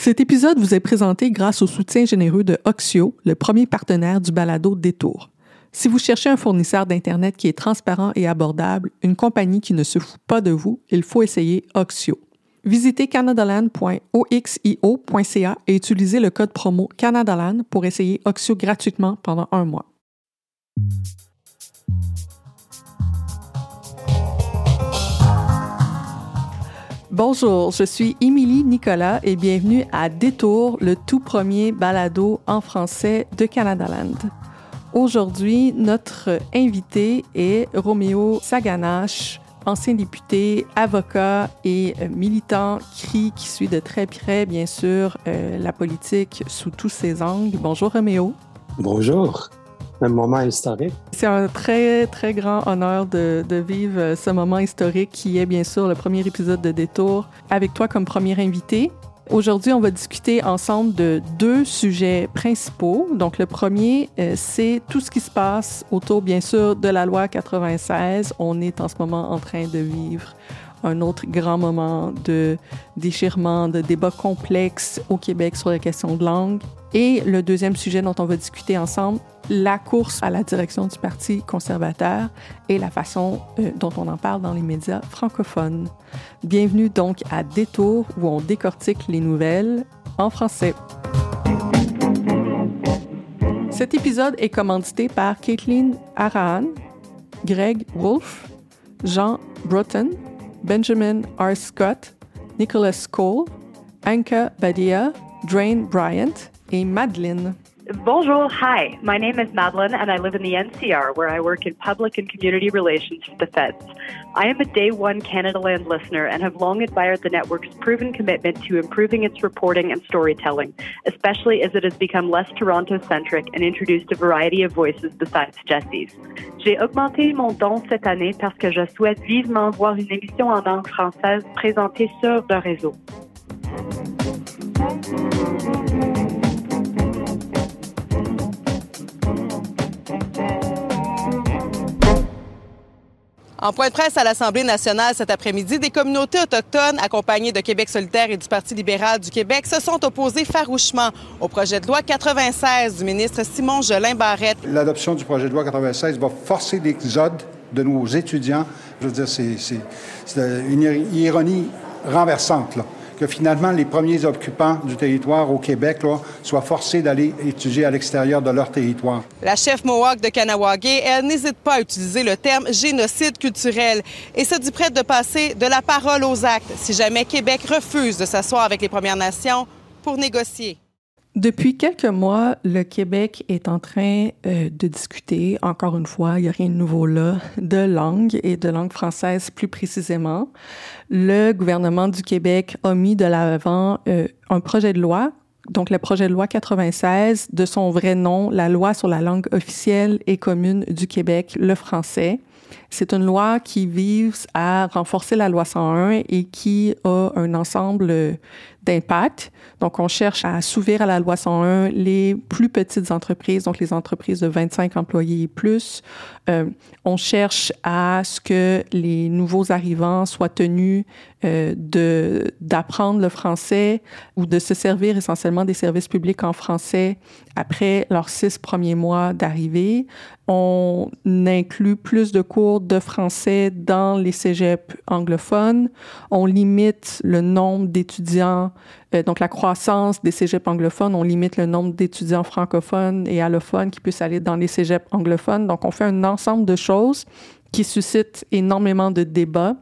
Cet épisode vous est présenté grâce au soutien généreux de Oxio, le premier partenaire du balado Détour. Si vous cherchez un fournisseur d'internet qui est transparent et abordable, une compagnie qui ne se fout pas de vous, il faut essayer Oxio. Visitez canadaland.oxio.ca et utilisez le code promo Canadaland pour essayer Oxio gratuitement pendant un mois. Bonjour, je suis Émilie Nicolas et bienvenue à Détour, le tout premier balado en français de Canadaland. Aujourd'hui, notre invité est Roméo Saganache, ancien député, avocat et militant CRI qui suit de très près, bien sûr, euh, la politique sous tous ses angles. Bonjour Roméo. Bonjour. Moment historique. C'est un très, très grand honneur de, vivre ce moment historique qui est bien sûr le premier épisode de Détour avec toi comme premier invité. Aujourd'hui, on va discuter ensemble de deux sujets principaux. Donc, le premier, euh, c'est tout ce qui se passe autour, bien sûr, de la loi 96. On est en ce moment en train de vivre un autre grand moment de déchirement, de débat complexe au Québec sur la question de langue. Et le deuxième sujet dont on va discuter ensemble, la course à la direction du Parti conservateur et la façon euh, dont on en parle dans les médias francophones. Bienvenue donc à Détour où on décortique les nouvelles en français. Cet épisode est commandité par Caitlin Arahan, Greg Wolfe, Jean Broughton, Benjamin R. Scott, Nicholas Cole, Anka Badia, Drain Bryant et Madeline. Bonjour, hi. My name is Madeline, and I live in the NCR, where I work in public and community relations for the feds. I am a day one Canada Land listener and have long admired the network's proven commitment to improving its reporting and storytelling, especially as it has become less Toronto centric and introduced a variety of voices besides Jesse's. J'ai augmenté mon don cette année parce que je souhaite vivement voir une émission en langue française présentée sur le réseau. En point de presse à l'Assemblée nationale cet après-midi, des communautés autochtones accompagnées de Québec solidaire et du Parti libéral du Québec se sont opposées farouchement au projet de loi 96 du ministre Simon Jolin Barrette. L'adoption du projet de loi 96 va forcer l'exode de nos étudiants. Je veux dire, c'est une ironie renversante. Là que finalement les premiers occupants du territoire au Québec là, soient forcés d'aller étudier à l'extérieur de leur territoire. La chef Mohawk de Kanawagé, elle n'hésite pas à utiliser le terme génocide culturel et se dit prête de passer de la parole aux actes si jamais Québec refuse de s'asseoir avec les Premières Nations pour négocier. Depuis quelques mois, le Québec est en train euh, de discuter, encore une fois, il n'y a rien de nouveau là, de langue et de langue française plus précisément. Le gouvernement du Québec a mis de l'avant euh, un projet de loi, donc le projet de loi 96, de son vrai nom, la loi sur la langue officielle et commune du Québec, le français. C'est une loi qui vise à renforcer la loi 101 et qui a un ensemble d'impact. Donc, on cherche à assouvir à la loi 101 les plus petites entreprises, donc les entreprises de 25 employés et plus. Euh, on cherche à ce que les nouveaux arrivants soient tenus euh, d'apprendre le français ou de se servir essentiellement des services publics en français après leurs six premiers mois d'arrivée. On inclut plus de cours de français dans les cégeps anglophones. On limite le nombre d'étudiants euh, donc, la croissance des cégeps anglophones, on limite le nombre d'étudiants francophones et allophones qui puissent aller dans les cégeps anglophones. Donc, on fait un ensemble de choses qui suscitent énormément de débats.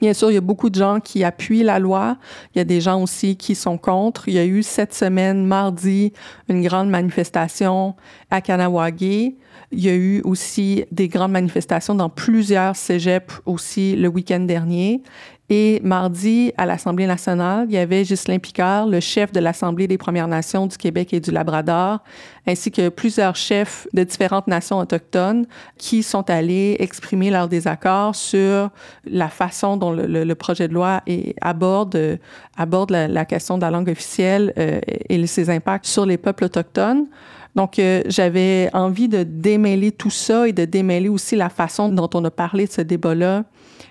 Bien sûr, il y a beaucoup de gens qui appuient la loi. Il y a des gens aussi qui sont contre. Il y a eu cette semaine, mardi, une grande manifestation à Kanawagé. Il y a eu aussi des grandes manifestations dans plusieurs cégeps aussi le week-end dernier. Et mardi, à l'Assemblée nationale, il y avait Ghislain Picard, le chef de l'Assemblée des Premières Nations du Québec et du Labrador, ainsi que plusieurs chefs de différentes nations autochtones qui sont allés exprimer leur désaccord sur la façon dont le, projet de loi aborde, aborde la, question de la langue officielle euh, et ses impacts sur les peuples autochtones. Donc, euh, j'avais envie de démêler tout ça et de démêler aussi la façon dont on a parlé de ce débat-là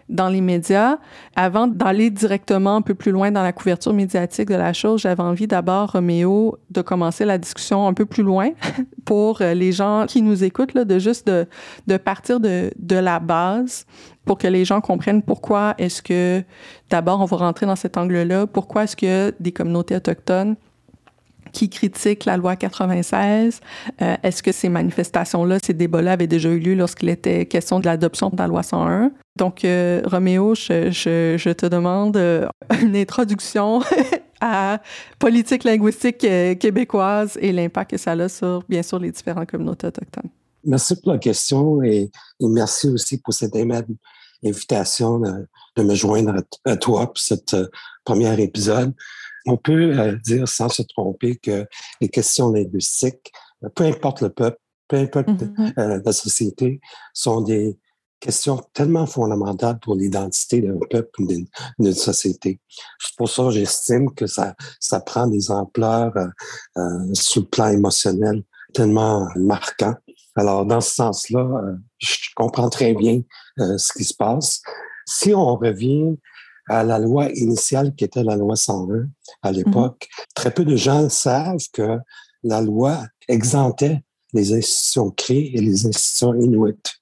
dans les médias. Avant d'aller directement un peu plus loin dans la couverture médiatique de la chose, j'avais envie d'abord, Roméo, de commencer la discussion un peu plus loin pour euh, les gens qui nous écoutent, là, de juste de, de partir de, de la base pour que les gens comprennent pourquoi est-ce que, d'abord, on va rentrer dans cet angle-là, pourquoi est-ce que des communautés autochtones qui critiquent la loi 96. Euh, est-ce que ces manifestations-là, ces débats-là avaient déjà eu lieu lorsqu'il était question de l'adoption de la loi 101? Donc, euh, Roméo, je, te demande euh, une introduction à politique linguistique québécoise et l'impact que ça a sur, bien sûr, les différentes communautés autochtones. Merci pour la question et, merci aussi pour cette aimable invitation de, me joindre à, toi pour cette premier épisode on peut euh, dire sans se tromper que les questions linguistiques, peu importe le peuple, peu importe euh, la société, sont des questions tellement fondamentales pour l'identité d'un peuple, d'une société. C'est pour ça j'estime que ça, ça prend des ampleurs euh, sur le plan émotionnel tellement marquants. Alors, dans ce sens-là, je comprends très bien ce qui se passe. Si on revient à la loi initiale qui était la loi 101 à mhm. l'époque. Très peu de gens savent que la loi exemptait les institutions créées et les institutions inuites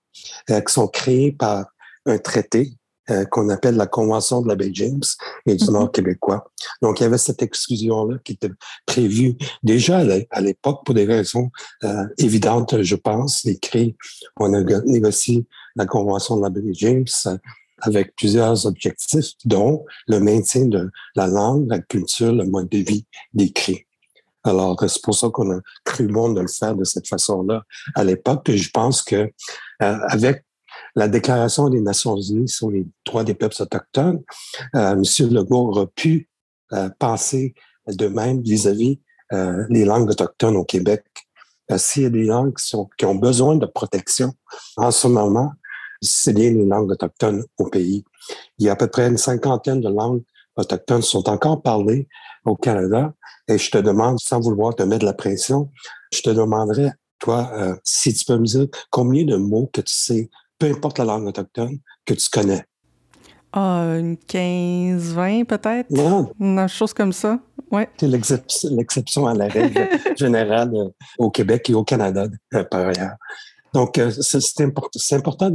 euh, qui sont créées par un traité euh, qu'on appelle la Convention de la baie James et du mhm. Nord québécois. Donc, il y avait cette exclusion-là qui était prévue déjà à l'époque pour des raisons euh, évidentes, je pense. Les on a négocié la Convention de la baie James avec plusieurs objectifs, dont le maintien de la langue, la culture, le mode de vie décrit. Alors, c'est pour ça qu'on a cru bon de le faire de cette façon-là à l'époque. je pense que euh, avec la Déclaration des Nations Unies sur les droits des peuples autochtones, euh, M. Legault aurait pu euh, penser de même vis-à-vis euh, les langues autochtones au Québec. S'il y a des langues qui, sont, qui ont besoin de protection en ce moment, bien les langues autochtones au pays. Il y a à peu près une cinquantaine de langues autochtones qui sont encore parlées au Canada. Et je te demande, sans vouloir te mettre de la pression, je te demanderais, toi, euh, si tu peux me dire combien de mots que tu sais, peu importe la langue autochtone, que tu connais. Ah, une 15, 20 peut-être? Non. Une chose comme ça, ouais. C'est l'exception à la règle générale euh, au Québec et au Canada, euh, par ailleurs. Donc, euh, c'est important, important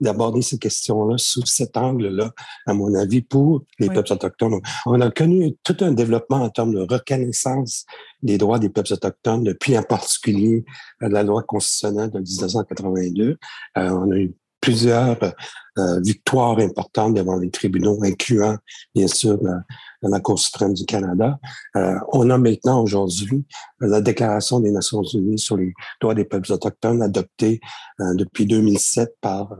d'aborder ces questions-là sous cet angle-là, à mon avis, pour les peuples autochtones. On a connu tout un développement en termes de reconnaissance des droits des peuples autochtones, depuis en particulier euh, la loi constitutionnelle de 1982. Euh, on a eu plusieurs euh, victoires importantes devant les tribunaux, incluant bien sûr la, la Cour suprême du Canada. Euh, on a maintenant aujourd'hui la Déclaration des Nations Unies sur les droits des peuples autochtones adoptée euh, depuis 2007 par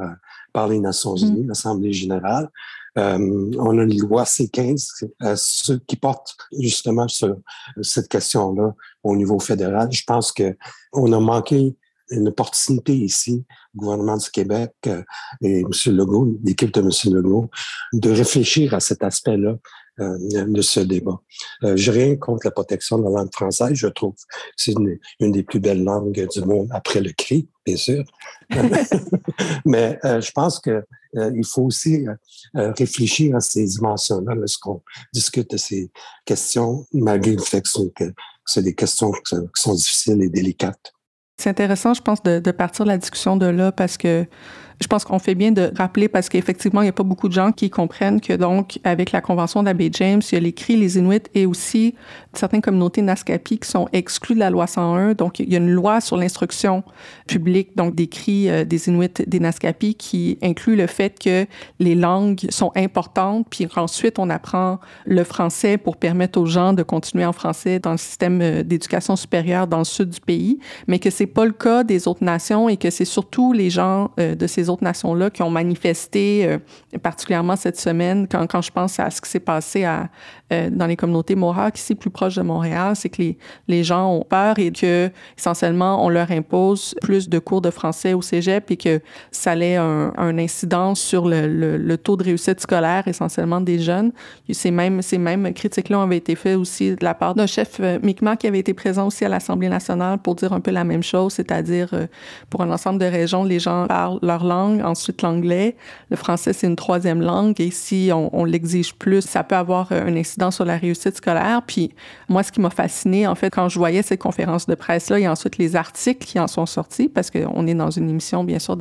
par les Nations mm. Unies, l'Assemblée générale. on a une loi C15 ce qui porte justement sur cette question-là au niveau fédéral. Je pense que on a manqué une opportunité ici, le gouvernement du Québec euh, et M. Legault, l'équipe de M. Legault, de réfléchir à cet aspect-là euh, de ce débat. Euh, je rien contre la protection de la langue française. Je trouve que c'est une, une, des plus belles langues du monde après le cri, bien sûr. Mais euh, je pense que euh, il faut aussi réfléchir à ces dimensions-là lorsqu'on discute de ces questions, malgré le fait que c'est des questions qui sont difficiles et délicates. C'est intéressant, je pense, de, de, partir la discussion de là parce que je pense qu'on fait bien de rappeler parce qu'effectivement, il n'y a pas beaucoup de gens qui comprennent que donc, avec la Convention d'Abbé James, il y a les Cris, les Inuits et aussi certaines communautés Naskapi qui sont exclues de la loi 101. Donc, il y a une loi sur l'instruction publique, donc des Cris, euh, des Inuits, des Naskapi qui inclut le fait que les langues sont importantes, puis ensuite, on apprend le français pour permettre aux gens de continuer en français dans le système euh, d'éducation supérieure dans le sud du pays, mais que c'est pas le cas des autres nations et que c'est surtout les gens euh, de ces autres nations-là qui ont manifesté, euh, particulièrement cette semaine, quand, quand je pense à ce qui s'est passé à, euh, dans les communautés Mohawk, ici plus proche de Montréal, c'est que les, les gens ont peur et que essentiellement on leur impose plus de cours de français au cégep et que ça ait un, un incidence sur le, le, le, taux de réussite scolaire essentiellement des jeunes. Ces mêmes, ces mêmes critiques-là avaient été faites aussi de la part d'un chef euh, Mi'kmaq qui avait été présent aussi à l'Assemblée nationale pour dire un peu la même chose, c'est-à-dire pour un ensemble de régions, les gens parlent leur langue, ensuite l'anglais. Le français, c'est une troisième langue et si on, l'exige plus, ça peut avoir un incident sur la réussite scolaire. Puis moi, ce qui m'a fasciné, en fait, quand je voyais ces conférences de presse-là et ensuite les articles qui en sont sortis, parce qu'on est dans une émission, bien sûr,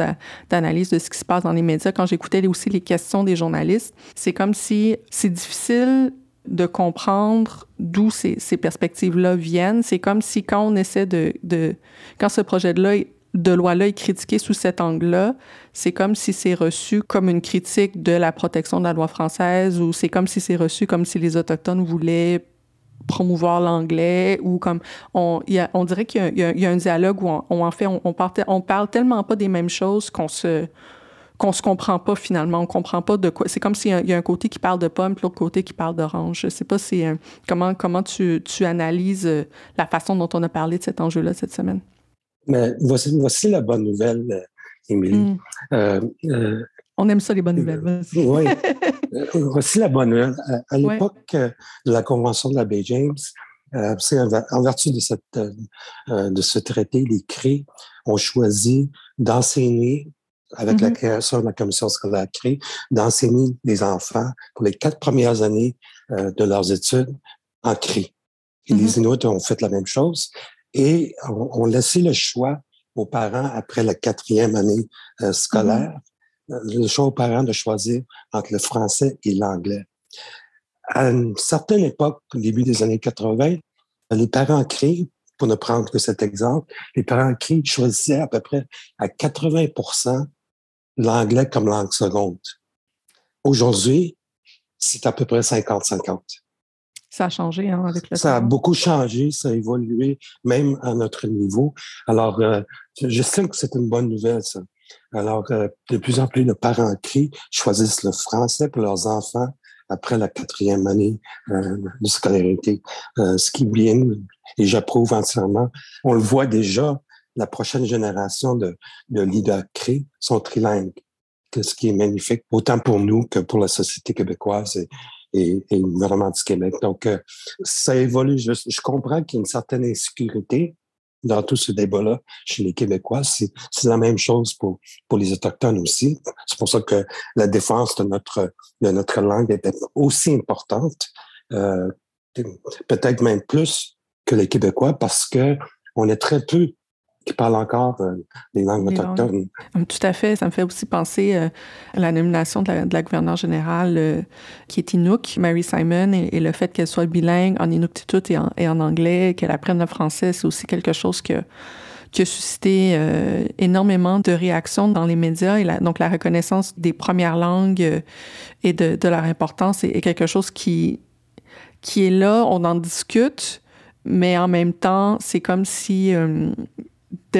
d'analyse de ce qui se passe dans les médias, quand j'écoutais aussi les questions des journalistes, c'est comme si c'est difficile de comprendre d'où ces, perspectives-là viennent. C'est comme si quand on essaie de, de quand ce projet-là de loi-là est critiqué sous cet angle-là, c'est comme si c'est reçu comme une critique de la protection de la loi française ou c'est comme si c'est reçu comme si les Autochtones voulaient promouvoir l'anglais ou comme on, dirait qu'il y, a un dialogue où on, en fait on, parle tellement pas des mêmes choses qu'on se qu'on se comprend pas finalement, on comprend pas de quoi. C'est comme s'il y, y, a un côté qui parle de pomme, puis l'autre côté qui parle d'orange. Je sais pas si comment comment tu, tu analyses euh, la façon dont on a parlé de cet enjeu-là cette semaine. Mais voici, voici la bonne nouvelle, euh, Émilie. Mm. Euh, euh, On aime ça, les bonnes nouvelles. oui. voici la bonne nouvelle. À, à l'époque de la Convention de la baie James, euh, en, vertu de, cette, de ce traité, les CRI ont choisi d'enseigner avec mm -hmm. la création de la commission scolaire CRI, d'enseigner les enfants pour les quatre premières années de leurs études en CRI. Et mm -hmm. les Inuits ont fait la même chose et on, on laissait le choix aux parents après la quatrième année euh, scolaire, mm -hmm. le choix aux parents de choisir entre le français et l'anglais. À une certaine époque, au début des années 80, les parents crient, pour ne prendre que cet exemple, les parents crient choisissaient à peu près à 80% l'anglais comme langue seconde. Aujourd'hui, c'est à peu près 50-50. Ça a changé hein, avec le Ça temps. a beaucoup changé, ça a évolué, même à notre niveau. Alors, euh, j'estime que c'est une bonne nouvelle, ça. Alors, euh, de plus en plus de parents crient, choisissent le français pour leurs enfants après la quatrième année euh, de scolarité, euh, ce qui est bien, et j'approuve entièrement. On le voit déjà, la prochaine génération de, de leaders CRI sont trilingues, ce qui est magnifique, autant pour nous que pour la société québécoise et, et, et, gouvernement du Québec. Donc, euh, ça évolue. Je, je comprends qu'il y a une certaine insécurité dans tout ce débat-là chez les Québécois. C'est la même chose pour, pour les Autochtones aussi. C'est pour ça que la défense de notre, de notre langue est aussi importante, euh, peut-être même plus que les Québécois, parce que on est très peu qui parlent encore euh, les langues autochtones. Langues. Tout à fait. Ça me fait aussi penser euh, à la nomination de la, de la gouverneure générale euh, qui est Inuk, Mary Simon, et, et le fait qu'elle soit bilingue en Inuktitut et en, et en anglais, qu'elle apprenne le français, c'est aussi quelque chose que qui a suscité euh, énormément de réactions dans les médias. Et la, donc, la reconnaissance des premières langues euh, et de, de, leur importance est, est, quelque chose qui, qui est là. On en discute, mais en même temps, c'est comme si euh,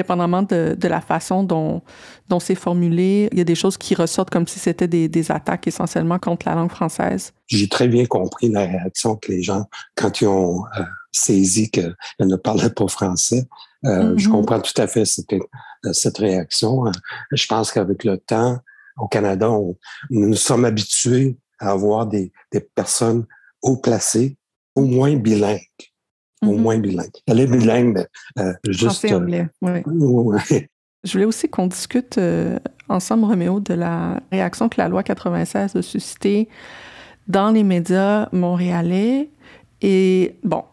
dépendamment de, de, la façon dont, dont c'est formulé, il y a des choses qui ressortent comme si c'était des, des, attaques essentiellement contre la langue française. J'ai très bien compris la réaction que les gens, quand ils ont euh, saisi qu'elle ne parlait pas français, euh, mm -hmm. je comprends tout à fait cette, cette réaction. Je pense qu'avec le temps, au Canada, on, nous nous sommes habitués à avoir des, des personnes haut placées, au moins bilingues mm -hmm. moins bilingue. Elle est bilingue, mais euh, juste. Français, anglais, oui. Ouais. Je voulais aussi qu'on discute euh, ensemble, Roméo, de la réaction que la loi 96 a suscitée dans les médias montréalais. Et bon,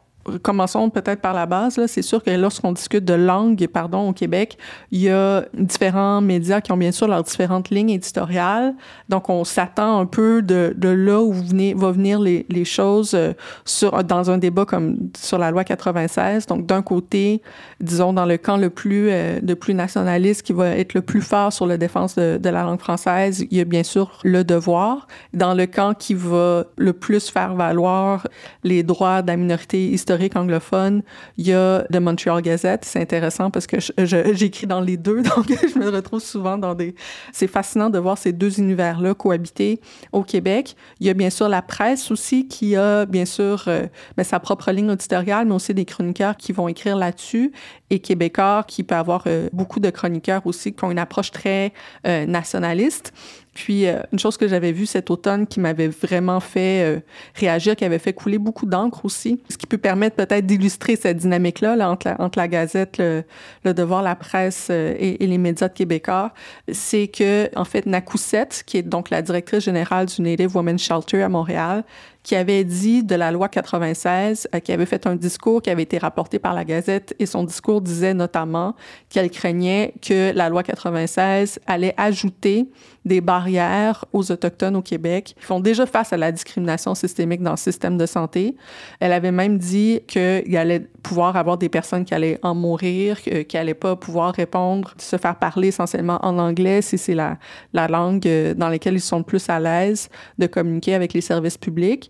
commençons peut-être par la base. C'est sûr que lorsqu'on discute de langue, pardon, au Québec, il y a différents médias qui ont bien sûr leurs différentes lignes éditoriales. Donc, on s'attend un peu de, là où venez, va venir les, les choses euh, sur, dans un débat comme sur la loi 96. Donc, d'un côté, disons, dans le camp le plus, euh, le plus nationaliste qui va être le plus fort sur la défense de, de la langue française, il y a bien sûr le devoir. Dans le camp qui va le plus faire valoir les droits de la minorité historique anglophone, il y a The Montreal Gazette. C'est intéressant parce que j'écris dans les deux, donc je me retrouve souvent dans des... C'est fascinant de voir ces deux univers-là cohabiter au Québec. Il y a bien sûr la presse aussi qui a bien sûr euh, ben, sa propre ligne éditoriale, mais aussi des chroniqueurs qui vont écrire là-dessus et Québécois qui peut avoir euh, beaucoup de chroniqueurs aussi qui ont une approche très euh, nationaliste. Puis, euh, une chose que j'avais vue cet automne qui m'avait vraiment fait euh, réagir, qui avait fait couler beaucoup d'encre aussi, ce qui peut permettre peut-être d'illustrer cette dynamique-là là, entre, la, Gazette, le, le Devoir, la presse euh, et, et, les médias de québécois, c'est que, en fait, Nakoussette, qui est donc la directrice générale du Native Women's Shelter à Montréal, qui avait dit de la loi 96, qui avait fait un discours qui avait été rapporté par la Gazette, et son discours disait notamment qu'elle craignait que la loi 96 allait ajouter des barrières aux Autochtones au Québec qui font déjà face à la discrimination systémique dans le système de santé. Elle avait même dit qu'il allait pouvoir avoir des personnes qui allaient en mourir, qui n'allaient pas pouvoir répondre, se faire parler essentiellement en anglais si c'est la, la langue euh, dans laquelle ils sont le plus à l'aise de communiquer avec les services publics.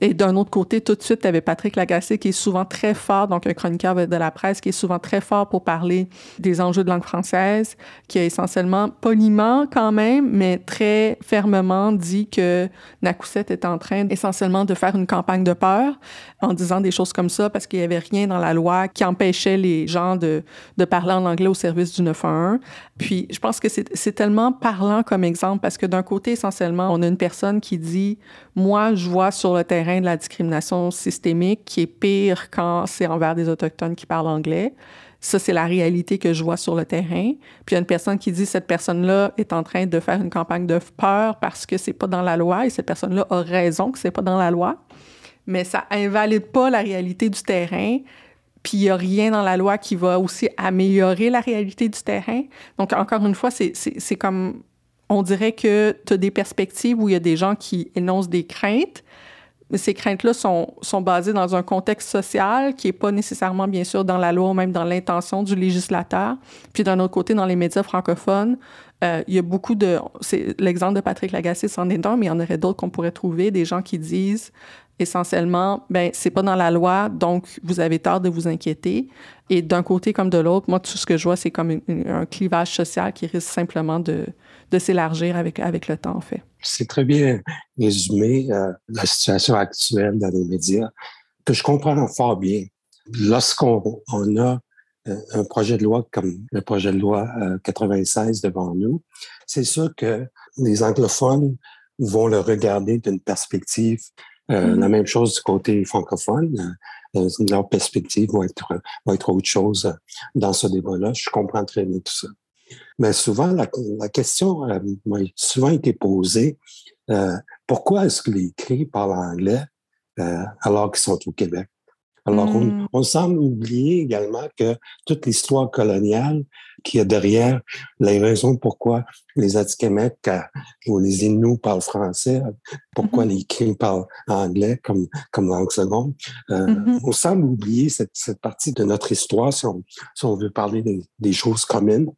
Et d'un autre côté, tout de suite, tu avais Patrick Lagacé qui est souvent très fort, donc un chroniqueur de la presse qui est souvent très fort pour parler des enjeux de langue française, qui a essentiellement, poliment quand même, mais très fermement dit que Nakoussette est en train essentiellement de faire une campagne de peur en disant des choses comme ça parce qu'il n'y avait rien dans la loi qui empêchait les gens de, de parler en anglais au service du 911. Puis je pense que c'est tellement parlant comme exemple parce que d'un côté, essentiellement, on a une personne qui dit, moi, je vois sur le terrain de la discrimination systémique qui est pire quand c'est envers des Autochtones qui parlent anglais. Ça, c'est la réalité que je vois sur le terrain. Puis il y a une personne qui dit cette personne-là est en train de faire une campagne de peur parce que c'est pas dans la loi et cette personne-là a raison que c'est pas dans la loi. Mais ça invalide pas la réalité du terrain. Puis il n'y a rien dans la loi qui va aussi améliorer la réalité du terrain. Donc, encore une fois, c'est comme on dirait que tu as des perspectives où il y a des gens qui énoncent des craintes, mais ces craintes-là sont, sont basées dans un contexte social qui n'est pas nécessairement, bien sûr, dans la loi ou même dans l'intention du législateur. Puis d'un autre côté, dans les médias francophones, euh, il y a beaucoup de... L'exemple de Patrick Lagacé, c'en est un, mais il y en aurait d'autres qu'on pourrait trouver, des gens qui disent essentiellement, ben c'est pas dans la loi, donc vous avez tort de vous inquiéter. Et d'un côté comme de l'autre, moi, tout ce que je vois, c'est comme un clivage social qui risque simplement de, de s'élargir avec, avec le temps, en fait. C'est très bien résumé euh, la situation actuelle dans les médias, que je comprends fort bien. Lorsqu'on on a euh, un projet de loi comme le projet de loi 96 euh, devant nous, c'est sûr que les anglophones vont le regarder d'une perspective euh, mm-hmm. La même chose du côté francophone. Euh, leur perspective va être, va être autre chose dans ce débat-là. Je comprends très bien tout ça. Mais souvent, la, la question euh, m'a souvent été posée, euh, pourquoi est-ce que les cris parlent anglais euh, alors qu'ils sont au Québec? Alors, on, mm. on, semble oublier également que toute l'histoire coloniale qui est derrière les raisons pourquoi les Atikamekw euh, ou les Inuits parlent français, pourquoi mm-hmm. les Kings parlent anglais comme, comme langue seconde. Euh, mm-hmm. On semble oublier cette, cette, partie de notre histoire si on, si on veut parler des, des choses communes.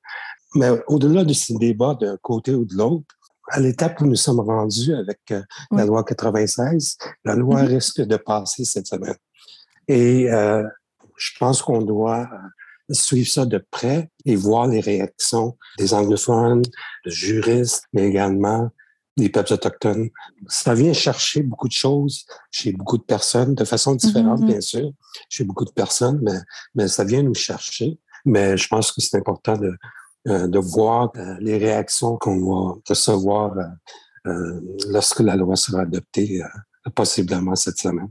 Mais au-delà de ces débats d'un côté ou de l'autre, à l'étape où nous sommes rendus avec euh, la loi 96, la loi risque de passer cette semaine. Et euh, je pense qu'on doit suivre ça de près et voir les réactions des anglophones, des juristes, mais également des peuples autochtones. Ça vient chercher beaucoup de choses chez beaucoup de personnes, de façon différente, mm-hmm. bien sûr, chez beaucoup de personnes, mais, mais ça vient nous chercher. Mais je pense que c'est important de, euh, de voir euh, les réactions qu'on va recevoir euh, lorsque la loi sera adoptée, possiblement cette semaine.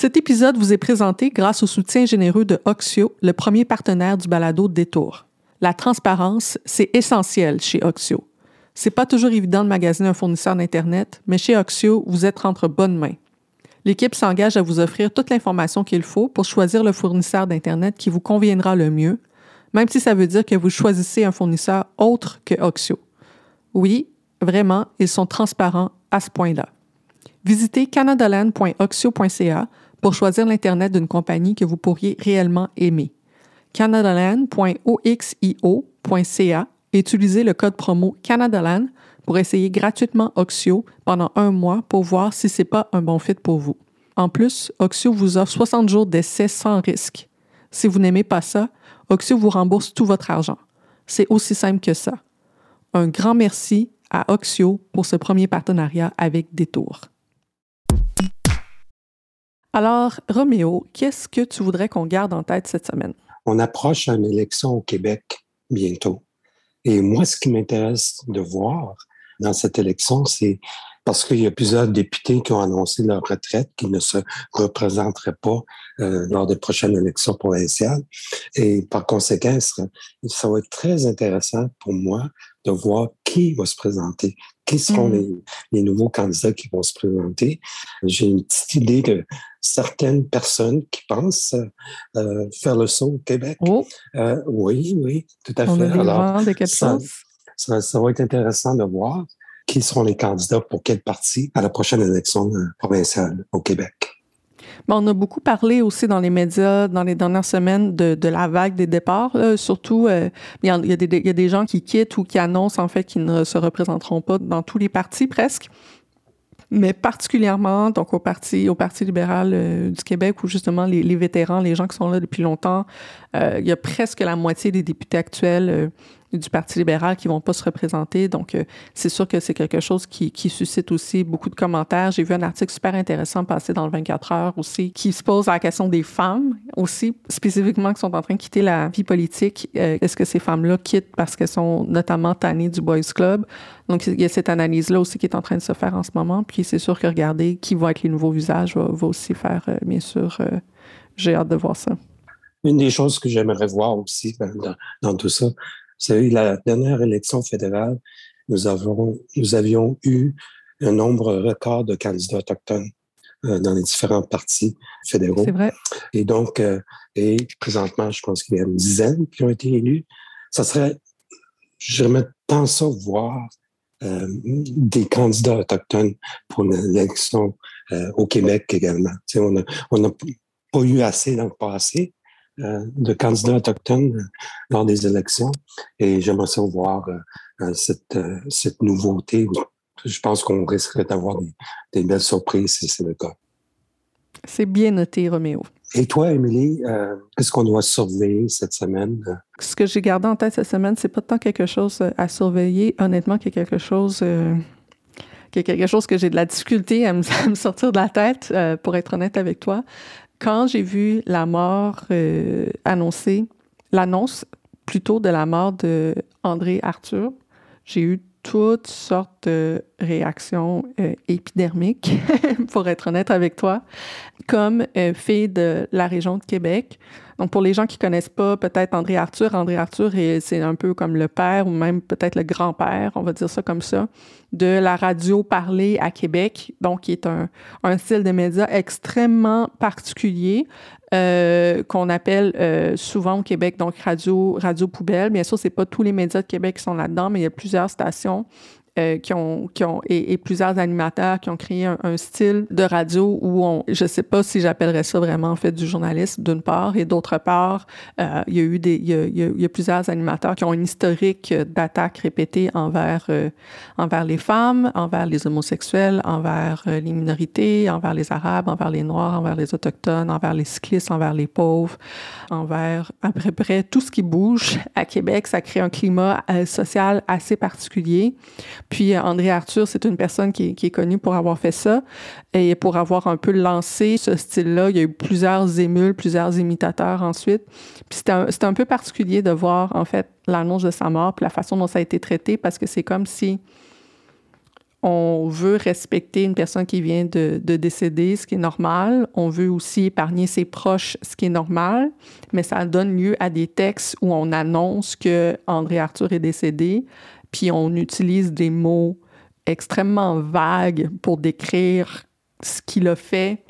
Cet épisode vous est présenté grâce au soutien généreux de Oxio, le premier partenaire du balado Détour. La transparence, c'est essentiel chez Oxio. C'est pas toujours évident de magasiner un fournisseur d'Internet, mais chez Oxio, vous êtes entre bonnes mains. L'équipe s'engage à vous offrir toute l'information qu'il faut pour choisir le fournisseur d'Internet qui vous conviendra le mieux, même si ça veut dire que vous choisissez un fournisseur autre que Oxio. Oui, vraiment, ils sont transparents à ce point-là. Visitez canadaland.oxio.ca pour choisir l'Internet d'une compagnie que vous pourriez réellement aimer. canadaland.oxio.ca et utilisez le code promo Canadaland pour essayer gratuitement Oxio pendant un mois pour voir si c'est pas un bon fit pour vous. En plus, Oxio vous offre 60 jours d'essai sans risque. Si vous n'aimez pas ça, Oxio vous rembourse tout votre argent. C'est aussi simple que ça. Un grand merci à Oxio pour ce premier partenariat avec Détour. Alors, Roméo, qu'est-ce que tu voudrais qu'on garde en tête cette semaine? On approche une élection au Québec bientôt. Et moi, ce qui m'intéresse de voir dans cette élection, c'est parce qu'il y a plusieurs députés qui ont annoncé leur retraite, qui ne se représenteraient pas euh, lors des prochaines élections provinciales. Et par conséquent, ça va être très intéressant pour moi de voir qui va se présenter, qui seront mm. les, nouveaux candidats qui vont se présenter. J'ai une petite idée de certaines personnes qui pensent euh, faire le saut au Québec. Oh. Euh, oui, oui, tout à fait. Alors, ça, ça, ça, va être intéressant de voir qui seront les candidats pour quel parti à la prochaine élection euh, provinciale au Québec. on a beaucoup parlé aussi dans les médias dans les dernières semaines de, de la vague des départs. Surtout, euh, il, y a, il, y a des, il, y a des, gens qui quittent ou qui annoncent en fait qu'ils ne se représenteront pas dans tous les partis presque mais particulièrement donc au parti au parti libéral euh, du Québec où justement les, vétérans, les gens qui sont là depuis longtemps, il y a presque la moitié des députés actuels euh, du Parti libéral qui vont pas se représenter. Donc, euh, c'est sûr que c'est quelque chose qui, suscite aussi beaucoup de commentaires. J'ai vu un article super intéressant passer dans le 24 heures aussi qui se pose la question des femmes aussi, spécifiquement qui sont en train de quitter la vie politique. Euh, est-ce que ces femmes-là quittent parce qu'elles sont notamment tannées du Boys Club? Donc, il y a cette analyse-là aussi qui est en train de se faire en ce moment. Puis, c'est sûr que regarder qui va être les nouveaux visages va, aussi faire, euh, bien sûr, j'ai hâte de voir ça. Une des choses que j'aimerais voir aussi ben, dans, dans, tout ça, savez, la dernière élection fédérale, nous, avons, nous avions eu un nombre record de candidats autochtones euh, dans les différents partis fédéraux. C'est vrai. Et donc, euh, et présentement, je pense qu'il y a une dizaine qui ont été élus. Ça serait, j'aimerais tant ça voir euh, des candidats autochtones pour l'élection au Québec également. On n'a on a pas eu assez dans le passé, de candidats autochtones euh, lors des élections. Et j'aimerais ça voir euh, cette, cette nouveauté. Je pense qu'on risquerait d'avoir des, belles surprises si c'est le cas. C'est bien noté, Roméo. Et toi, Émilie, qu'est-ce qu'on doit surveiller cette semaine? Ce que j'ai gardé en tête cette semaine, c'est pas tant quelque chose à surveiller, honnêtement, qu'il y a quelque chose quelque chose que j'ai de la difficulté à me, sortir de la tête, pour être honnête avec toi quand j'ai vu la mort euh, annoncée, l'annonce plutôt de la mort de André Arthur, j'ai eu toutes sortes de réactions euh, épidermiques, pour être honnête avec toi, comme euh, fille de la région de Québec. Donc, pour les gens qui connaissent pas peut-être André Arthur, André Arthur, c'est un peu comme le père ou même peut-être le grand-père, on va dire ça comme ça, de la radio parlée à Québec, donc qui est un, un style de média extrêmement particulier euh, qu'on appelle euh, souvent au Québec donc radio radio poubelle. Bien sûr, c'est pas tous les médias de Québec qui sont là-dedans, mais il y a plusieurs stations euh, qui ont, qui ont et, plusieurs animateurs qui ont créé un, style de radio où on, je sais pas si j'appellerais ça vraiment en fait du journalisme d'une part et d'autre part, euh, il y a eu des, il y a, il y a, plusieurs animateurs qui ont une historique d'attaques répétées envers euh, envers les femmes, envers les homosexuels, envers les minorités, envers les arabes, envers les noirs, envers les autochtones, envers les cyclistes, envers les pauvres, envers à peu près tout ce qui bouge à Québec. Ça crée un climat social assez particulier. Puis euh, André Arthur, c'est une personne qui, est connue pour avoir fait ça et pour avoir un peu lancé ce style-là. Il y a eu plusieurs émules, plusieurs imitateurs ensuite. Puis c'était un, un, peu particulier de voir en fait l'annonce de sa mort, puis la façon dont ça a été traité, parce que c'est comme si on veut respecter une personne qui vient de, de, décéder, ce qui est normal. On veut aussi épargner ses proches, ce qui est normal. Mais ça donne lieu à des textes où on annonce que André Arthur est décédé puis on utilise des mots extrêmement vagues pour décrire ce qu'il a fait,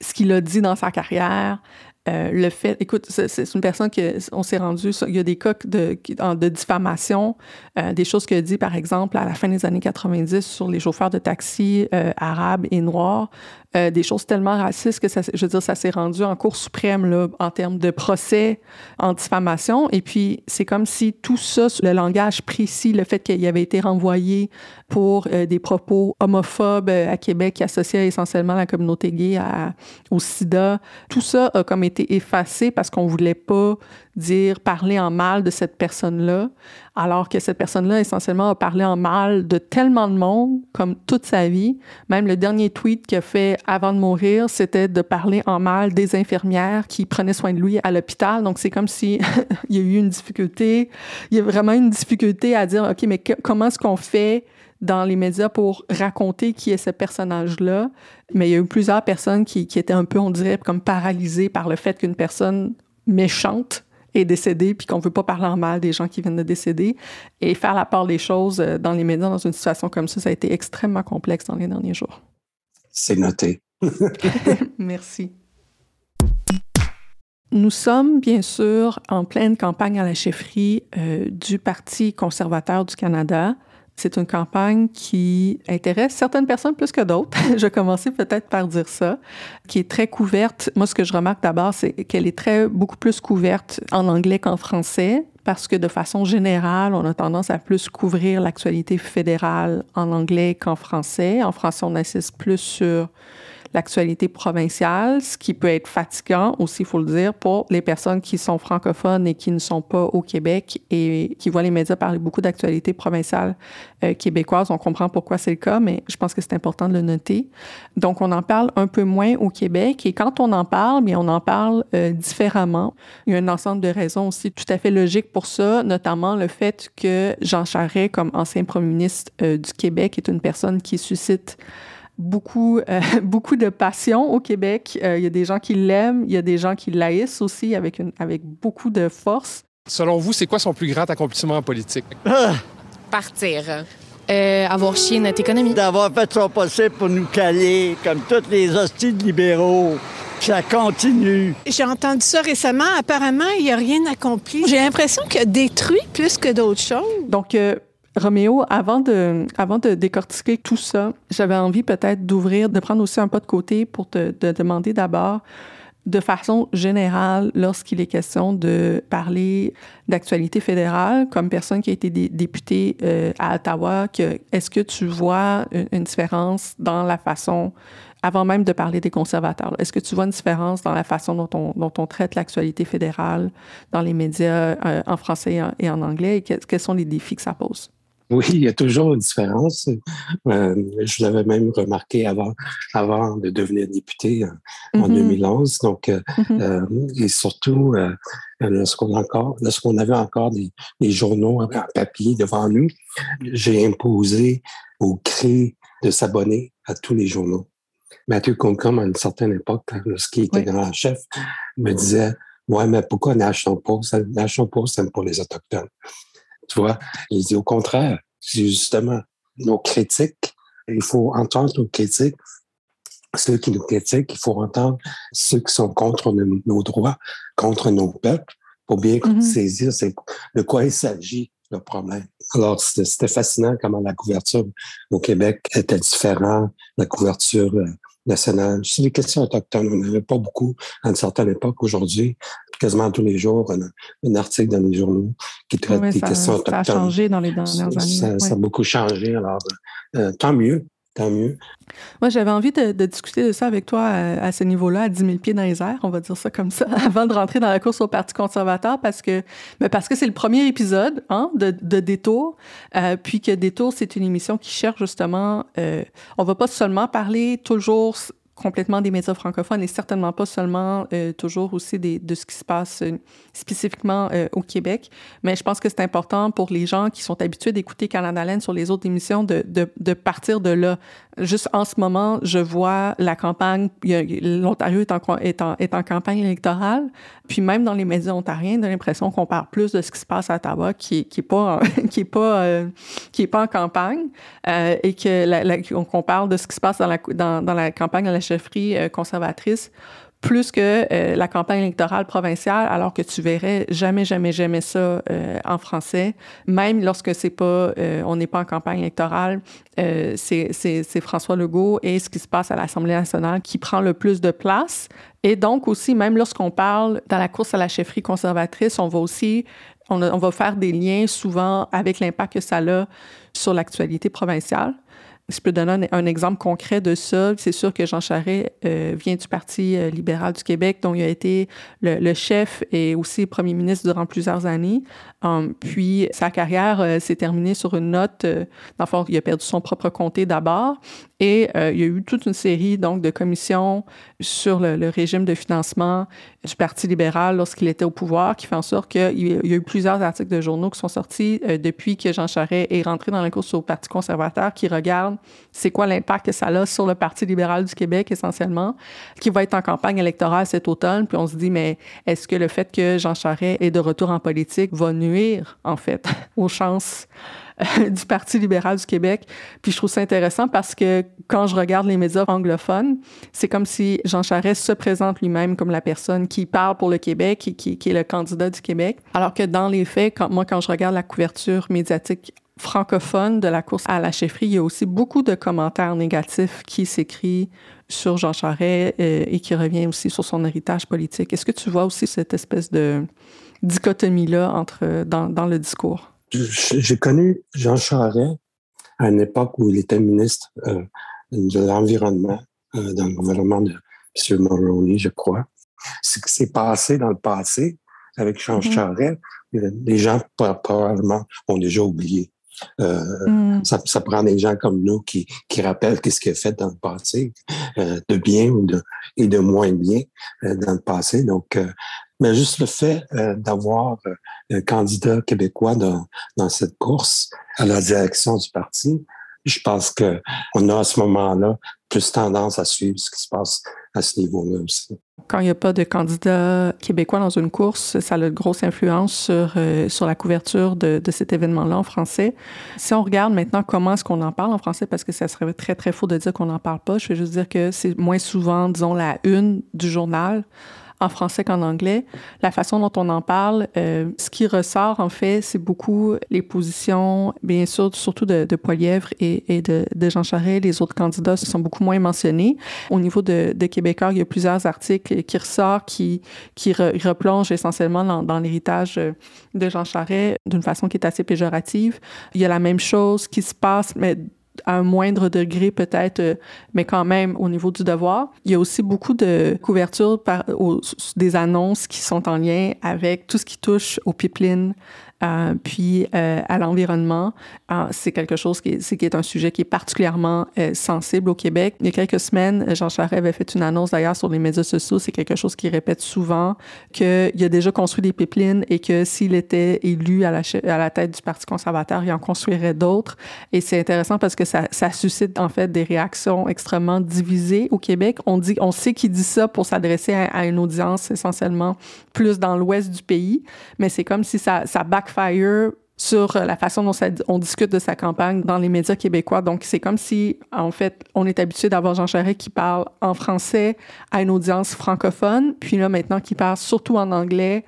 ce qu'il a dit dans sa carrière, euh, le fait, écoute, c'est une personne que on s'est rendu, il y a des cas de, diffamation, euh, des choses qu'il a dit, par exemple, à la fin des années 90 sur les chauffeurs de taxi euh, arabes et noirs, des choses tellement racistes que ça, je veux dire, ça s'est rendu en Cour suprême là, en termes de procès en diffamation. Et puis, c'est comme si tout ça, le langage précis, le fait qu'il avait été renvoyé pour des propos homophobes à Québec qui associaient essentiellement la communauté gay au sida, tout ça a comme été effacé parce qu'on voulait pas dire, parler en mal de cette personne-là, alors que cette personne-là, essentiellement, a parlé en mal de tellement de monde, comme toute sa vie. Même le dernier tweet qu'il a fait avant de mourir, c'était de parler en mal des infirmières qui prenaient soin de lui à l'hôpital. Donc, c'est comme si il y a eu une difficulté. Il y a vraiment une difficulté à dire, OK, mais comment est-ce qu'on fait dans les médias pour raconter qui est ce personnage-là? Mais il y a eu plusieurs personnes qui, qui étaient un peu, on dirait, comme paralysées par le fait qu'une personne méchante est décédée, puis qu'on ne veut pas parler en mal des gens qui viennent de décéder. Et faire la part des choses euh, dans les médias dans une situation comme ça, ça a été extrêmement complexe dans les derniers jours. C'est noté. Merci. Nous sommes bien sûr en pleine campagne à la chefferie euh, du Parti conservateur du Canada. C'est une campagne qui intéresse certaines personnes plus que d'autres. je commencer peut-être par dire ça, qui est très couverte. Moi, ce que je remarque d'abord, c'est qu'elle est très beaucoup plus couverte en anglais qu'en français parce que de façon générale, on a tendance à plus couvrir l'actualité fédérale en anglais qu'en français. En français, on insiste plus sur l'actualité provinciale, ce qui peut être fatigant aussi, il faut le dire, pour les personnes qui sont francophones et qui ne sont pas au Québec et qui voient les médias parler beaucoup d'actualité provinciale euh, québécoise. On comprend pourquoi c'est le cas, mais je pense que c'est important de le noter. Donc, on en parle un peu moins au Québec et quand on en parle, mais on en parle euh, différemment. Il y a un ensemble de raisons aussi tout à fait logiques pour ça, notamment le fait que Jean Charest, comme ancien premier ministre euh, du Québec, est une personne qui suscite beaucoup, euh, beaucoup de passion au Québec. Euh, il y a des gens qui l'aiment, il y a des gens qui l'haïssent aussi avec, une, avec beaucoup de force. Selon vous, c'est quoi son plus grand accomplissement en politique? Partir. Euh, avoir chié notre économie. D'avoir fait son possible pour nous caler, comme tous les hostiles libéraux. Ça continue. J'ai entendu ça récemment. Apparemment, il n'y a rien accompli. J'ai l'impression qu'il a détruit plus que d'autres choses. Donc, Roméo, avant de, avant de décortiquer tout ça, j'avais envie peut-être d'ouvrir, de prendre aussi un pas de côté pour te demander d'abord, de façon générale, lorsqu'il est question de parler d'actualité fédérale, comme personne qui a été députée euh, à Ottawa, est-ce que tu vois une, différence dans la façon, avant même de parler des conservateurs, est-ce que tu vois une différence dans la façon dont on, dont on traite l'actualité fédérale dans les médias euh, en français et en, anglais, et quels sont les défis que ça pose? Oui, il y a toujours une différence. Euh, je l'avais même remarqué avant, avant de devenir député en 2011. Mm-hmm. Donc, euh, mm-hmm. euh, et surtout, lorsqu'on encore, lorsqu'on avait encore des, journaux en papier devant nous, j'ai imposé au CRI de s'abonner à tous les journaux. Mathieu Concombe, à une certaine époque, lorsqu'il était grand chef, me disait Ouais, mais pourquoi National Post? National Post, c'est pour les Autochtones. Tu vois, il dit au contraire, c'est justement nos critiques. Il faut entendre nos critiques. Ceux qui nous critiquent, il faut entendre ceux qui sont contre nos, droits, contre nos peuples, pour bien mm-hmm. saisir de quoi il s'agit, le problème. Alors, c'était fascinant comment la couverture au Québec était différente, la couverture euh, nationale. Sur les questions autochtones, on n'avait pas beaucoup à une certaine époque. Aujourd'hui, quasiment tous les jours, un, article dans les journaux qui traite des questions autochtones. Ça a changé dans les dernières années. Ça, a beaucoup changé. Alors, euh, tant mieux. Tant mieux. Moi, j'avais envie de, discuter de ça avec toi à, ce niveau-là, à 10 000 pieds dans les airs, on va dire ça comme ça, avant de rentrer dans la course au Parti conservateur, parce que ben, parce que c'est le premier épisode hein, de, de Détour, euh, puis que Détour, c'est une émission qui cherche justement, euh, on va pas seulement parler toujours complètement des médias francophones et certainement pas seulement euh, toujours aussi des, de ce qui se passe euh, spécifiquement euh, au Québec. Mais je pense que c'est important pour les gens qui sont habitués d'écouter Canada sur les autres émissions de, de, de, partir de là. Juste en ce moment, je vois la campagne, l'Ontario est en, campagne électorale, puis même dans les médias ontariens, j'ai l'impression qu'on parle plus de ce qui se passe à Ottawa, qui, qui est pas, en campagne, et que qu'on parle de ce qui se passe dans la, dans la campagne à la chefferie euh, conservatrice plus que euh, la campagne électorale provinciale, alors que tu verrais jamais, jamais, jamais ça euh, en français. Même lorsque c'est pas, euh, on n'est pas en campagne électorale, c'est François Legault et ce qui se passe à l'Assemblée nationale qui prend le plus de place. Et donc aussi, même lorsqu'on parle dans la course à la chefferie conservatrice, on va aussi, on va faire des liens souvent avec l'impact que ça a sur l'actualité provinciale. Je peux donner un, exemple concret de ça. C'est sûr que Jean Charest euh, vient du Parti euh, libéral du Québec, dont il a été le, chef et aussi premier ministre durant plusieurs années. Um, puis sa carrière euh, s'est terminée sur une note. fond, il a perdu son propre comté d'abord. Et il y a eu toute une série donc de commissions sur le, régime de financement du Parti libéral lorsqu'il était au pouvoir, qui fait en sorte qu'il y a eu plusieurs articles de journaux qui sont sortis depuis que Jean Charest est rentré dans la course au Parti conservateur, qui regardent c'est quoi l'impact que ça a sur le Parti libéral du Québec essentiellement, qui va être en campagne électorale cet automne. Puis on se dit, mais est-ce que le fait que Jean Charest est de retour en politique va nuire, en fait, aux chances euh, du Parti libéral du Québec. Puis je trouve ça intéressant parce que quand je regarde les médias anglophones, c'est comme si Jean Charest se présente lui-même comme la personne qui parle pour le Québec et qui, est le candidat du Québec. Alors que dans les faits, quand, moi, quand je regarde la couverture médiatique francophone de la course à la chefferie, il y a aussi beaucoup de commentaires négatifs qui s'écrivent sur Jean Charest euh, et qui revient aussi sur son héritage politique. Est-ce que tu vois aussi cette espèce de dichotomie-là entre dans, dans le discours? J'ai connu Jean Charest à une époque où il était ministre euh, de l'Environnement euh, dans le gouvernement de M. Mulroney, je crois. Ce qui s'est passé dans le passé avec Jean mm-hmm. Charest, les gens probablement ont déjà oublié. Euh, mm. ça, ça, prend des gens comme nous qui, qui rappellent qu'est-ce qu'il a fait dans le passé, euh, de bien ou de, et de moins bien euh, dans le passé. Donc, mais juste le fait euh, d'avoir un candidat québécois dans, dans cette course à la direction du parti, je pense que on a à ce moment-là plus tendance à suivre ce qui se passe à ce niveau-là aussi. Quand il n'y a pas de candidat québécois dans une course, ça a une grosse influence sur, euh, sur la couverture de, de cet événement-là en français. Si on regarde maintenant comment est-ce qu'on en parle en français, parce que ça serait très, très faux de dire qu'on n'en parle pas, je vais juste dire que c'est moins souvent, disons, la une du journal en français qu'en anglais. La façon dont on en parle, euh, ce qui ressort en fait, c'est beaucoup les positions, bien sûr, surtout de, de Poilièvre et, et de, de, Jean Charest. Les autres candidats se sont beaucoup moins mentionnés. Au niveau de, de Québécois, il y a plusieurs articles qui ressortent qui, qui replongent essentiellement dans, dans l'héritage de Jean Charest d'une façon qui est assez péjorative. Il y a la même chose qui se passe, mais à un moindre degré peut-être, euh, mais quand même au niveau du devoir. Il y a aussi beaucoup de couverture par, des annonces qui sont en lien avec tout ce qui touche aux pipelines, euh, puis euh, à l'environnement. Euh, c'est quelque chose qui est, qui est un sujet qui est particulièrement euh, sensible au Québec. Il y a quelques semaines, Jean Charest avait fait une annonce d'ailleurs sur les médias sociaux. C'est quelque chose qu'il répète souvent, qu'il a déjà construit des pipelines et que s'il était élu à la, à la tête du Parti conservateur, il en construirait d'autres. Et c'est intéressant parce que ça, ça suscite en fait des réactions extrêmement divisées au Québec. On dit, on sait qu'il dit ça pour s'adresser à, à, une audience essentiellement plus dans l'ouest du pays, mais c'est comme si ça, ça Sur la façon dont on discute de sa campagne dans les médias québécois. Donc, c'est comme si, en fait, on est habitué d'avoir Jean Charest qui parle en français à une audience francophone, puis là, maintenant, qui parle surtout en anglais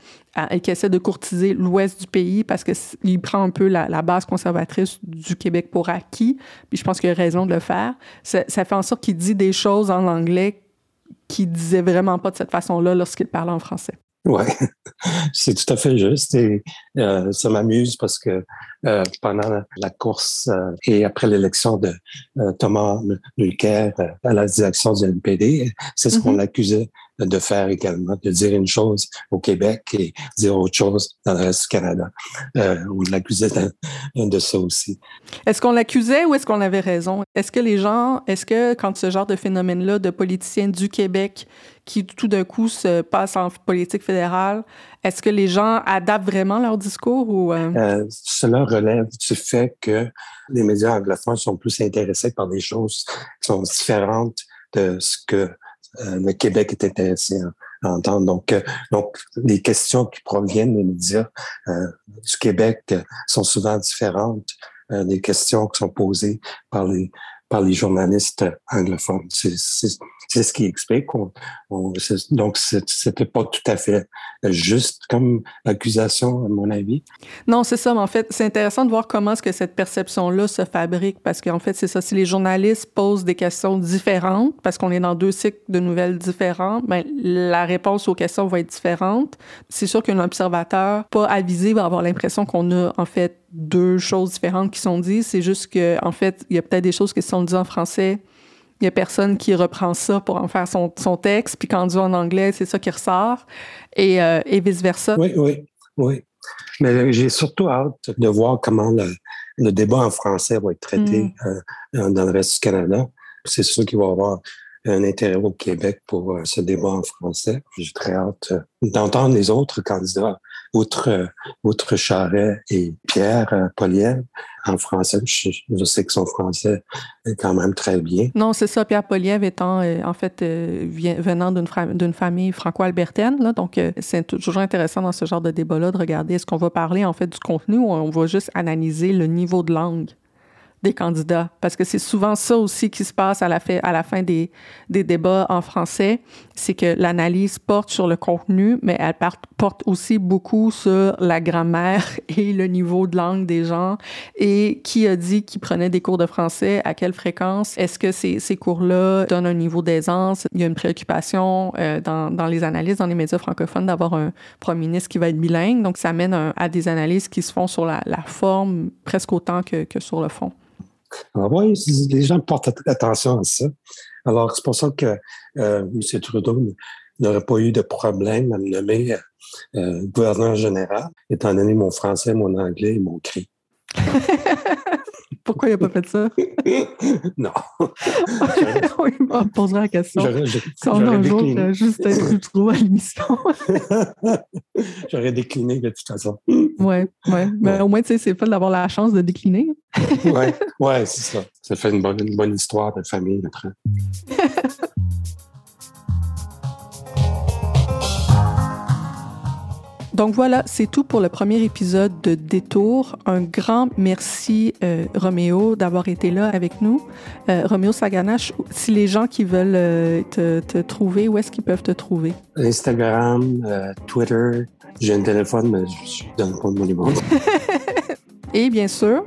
et qui essaie de courtiser l'ouest du pays parce qu'il prend un peu la, base conservatrice du Québec pour acquis, puis je pense qu'il a raison de le faire. Ça, fait en sorte qu'il dit des choses en anglais qu'il disait vraiment pas de cette façon-là lorsqu'il parlait en français. Oui, c'est tout à fait juste et euh, ça m'amuse parce que euh, pendant la course euh, et après l'élection de euh, Thomas Mulcair euh, à la direction du NPD, c'est ce qu'on mm-hmm. De faire également, de dire une chose au Québec et dire autre chose dans le reste du Canada. Euh, on l'accusait de, ça aussi. Est-ce qu'on l'accusait ou est-ce qu'on avait raison? Est-ce que les gens, est-ce que quand ce genre de phénomène-là de politiciens du Québec qui tout d'un coup se passent en politique fédérale, est-ce que les gens adaptent vraiment leur discours ou... Euh? Euh, cela relève du fait que les médias anglophones sont plus intéressés par des choses qui sont différentes de ce que le Québec est intéressé à, entendre. Donc, euh, donc, les questions qui proviennent des médias euh, du Québec sont souvent différentes des questions qui sont posées par les par les journalistes anglophones. C'est ce qui explique. On, on, donc, c'était pas tout à fait juste comme accusation, à mon avis. Non, c'est ça. Mais en fait, c'est intéressant de voir comment est-ce que cette perception-là se fabrique, parce qu'en fait, c'est ça. Si les journalistes posent des questions différentes, parce qu'on est dans deux cycles de nouvelles différents, ben, la réponse aux questions va être différente. C'est sûr qu'un observateur pas avisé va avoir l'impression qu'on a, en fait, deux choses différentes qui sont dites. C'est juste que, en fait, il y a peut-être des choses qui sont dites en français. Il y a personne qui reprend ça pour en faire son, son texte, puis quand on dit en anglais, c'est ça qui ressort, et, euh, et vice-versa. Oui, oui, oui. Mais j'ai surtout hâte de voir comment le, le, débat en français va être traité mm. euh, dans le reste du Canada. C'est sûr qu'il va y avoir un intérêt au Québec pour euh, ce débat en français. J'ai très hâte d'entendre les autres candidats outre, euh, outre Charret et Pierre euh, Polièvre, en français, je, sais que son français est quand même très bien. Non, c'est ça. Pierre Polièvre étant, euh, en fait, venant d'une famille franco-albertaine. Donc, c'est toujours intéressant dans ce genre de débat-là de regarder est-ce qu'on va parler, en fait, du contenu ou on va juste analyser le niveau de langue des candidats, parce que c'est souvent ça aussi qui se passe à la, fin, des, débats en français, c'est que l'analyse porte sur le contenu, mais elle porte aussi beaucoup sur la grammaire et le niveau de langue des gens, et qui a dit qu'il prenait des cours de français, à quelle fréquence, est-ce que ces, cours-là donnent un niveau d'aisance, il y a une préoccupation euh, dans, les analyses, dans les médias francophones, d'avoir un premier ministre qui va être bilingue, donc ça mène à des analyses qui se font sur la, forme presque autant que sur le fond. Alors, oui, les gens portent attention à ça. Alors, c'est pour ça que euh, M. Trudeau n'aurait pas eu de problème à me nommer euh, gouverneur général, étant donné mon français, mon anglais et mon cri. Pourquoi il n'a pas fait ça? non. oui, on posera la question. Si on a un jour juste être trop à l'émission. J'aurais décliné de toute façon. Oui, oui. Mais au moins, tu sais, c'est fait d'avoir la chance de décliner. oui, ouais, c'est ça. Ça fait une bonne, une bonne histoire de famille après. Donc voilà, c'est tout pour le premier épisode de Détour. Un grand merci, euh, Roméo, d'avoir été là avec nous. Euh, Roméo Saganache, si les gens qui veulent euh, te, te, trouver, où est-ce qu'ils peuvent te trouver? Instagram, euh, Twitter. J'ai un téléphone, mais je ne donne pas mon numéro. Et bien sûr,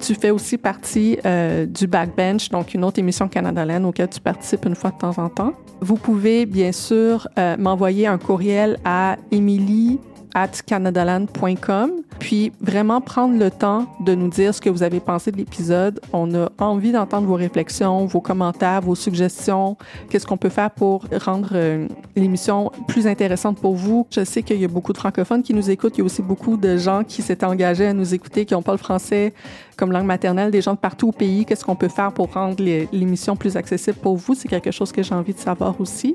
tu fais aussi partie euh, du Backbench, donc une autre émission canadienne auquel tu participes une fois de temps en temps. Vous pouvez bien sûr euh, m'envoyer un courriel à Émilie at canadaland.com. Puis vraiment prendre le temps de nous dire ce que vous avez pensé de l'épisode. On a envie d'entendre vos réflexions, vos commentaires, vos suggestions. Qu'est-ce qu'on peut faire pour rendre euh, l'émission plus intéressante pour vous? Je sais qu'il y a beaucoup de francophones qui nous écoutent. Il y a aussi beaucoup de gens qui s'étaient engagés à nous écouter, qui n'ont pas le français comme langue maternelle, des gens de partout au pays. Qu'est-ce qu'on peut faire pour rendre l'émission plus accessible pour vous? C'est quelque chose que j'ai envie de savoir aussi.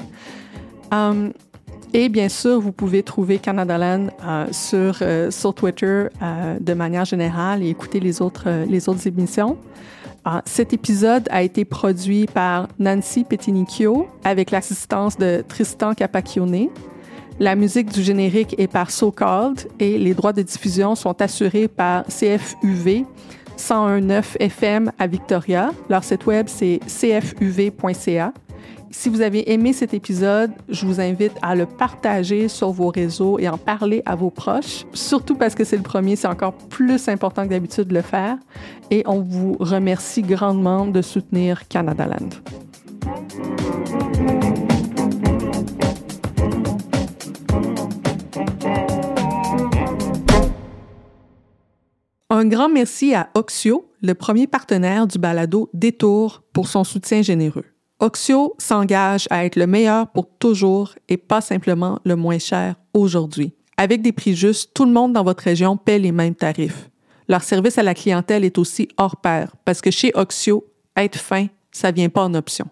Um, et bien sûr, vous pouvez trouver Canadaland euh, sur, euh, sur Twitter euh, de manière générale et écouter les autres, euh, les autres émissions. Cet épisode a été produit par Nancy Petinicchio avec l'assistance de Tristan Capacchione. La musique du générique est par So Called et les droits de diffusion sont assurés par CFUV 101.9 FM à Victoria. Leur site web, c'est cfuv.ca. Si vous avez aimé cet épisode, je vous invite à le partager sur vos réseaux et en parler à vos proches. Surtout parce que c'est le premier, c'est encore plus important que d'habitude de le faire. Et on vous remercie grandement de soutenir Canada Land. Un grand merci à Oxio, le premier partenaire du balado Détour, pour son soutien généreux. Oxio s'engage à être le meilleur pour toujours et pas simplement le moins cher aujourd'hui. Avec des prix justes, tout le monde dans votre région paie les mêmes tarifs. Leur service à la clientèle est aussi hors pair parce que chez Oxio, être fin, ça vient pas en option.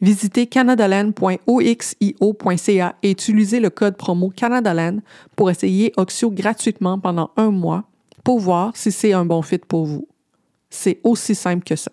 Visitez canadaland.oxio.ca et utilisez le code promo Canadaland pour essayer Oxio gratuitement pendant un mois pour voir si c'est un bon fit pour vous. C'est aussi simple que ça.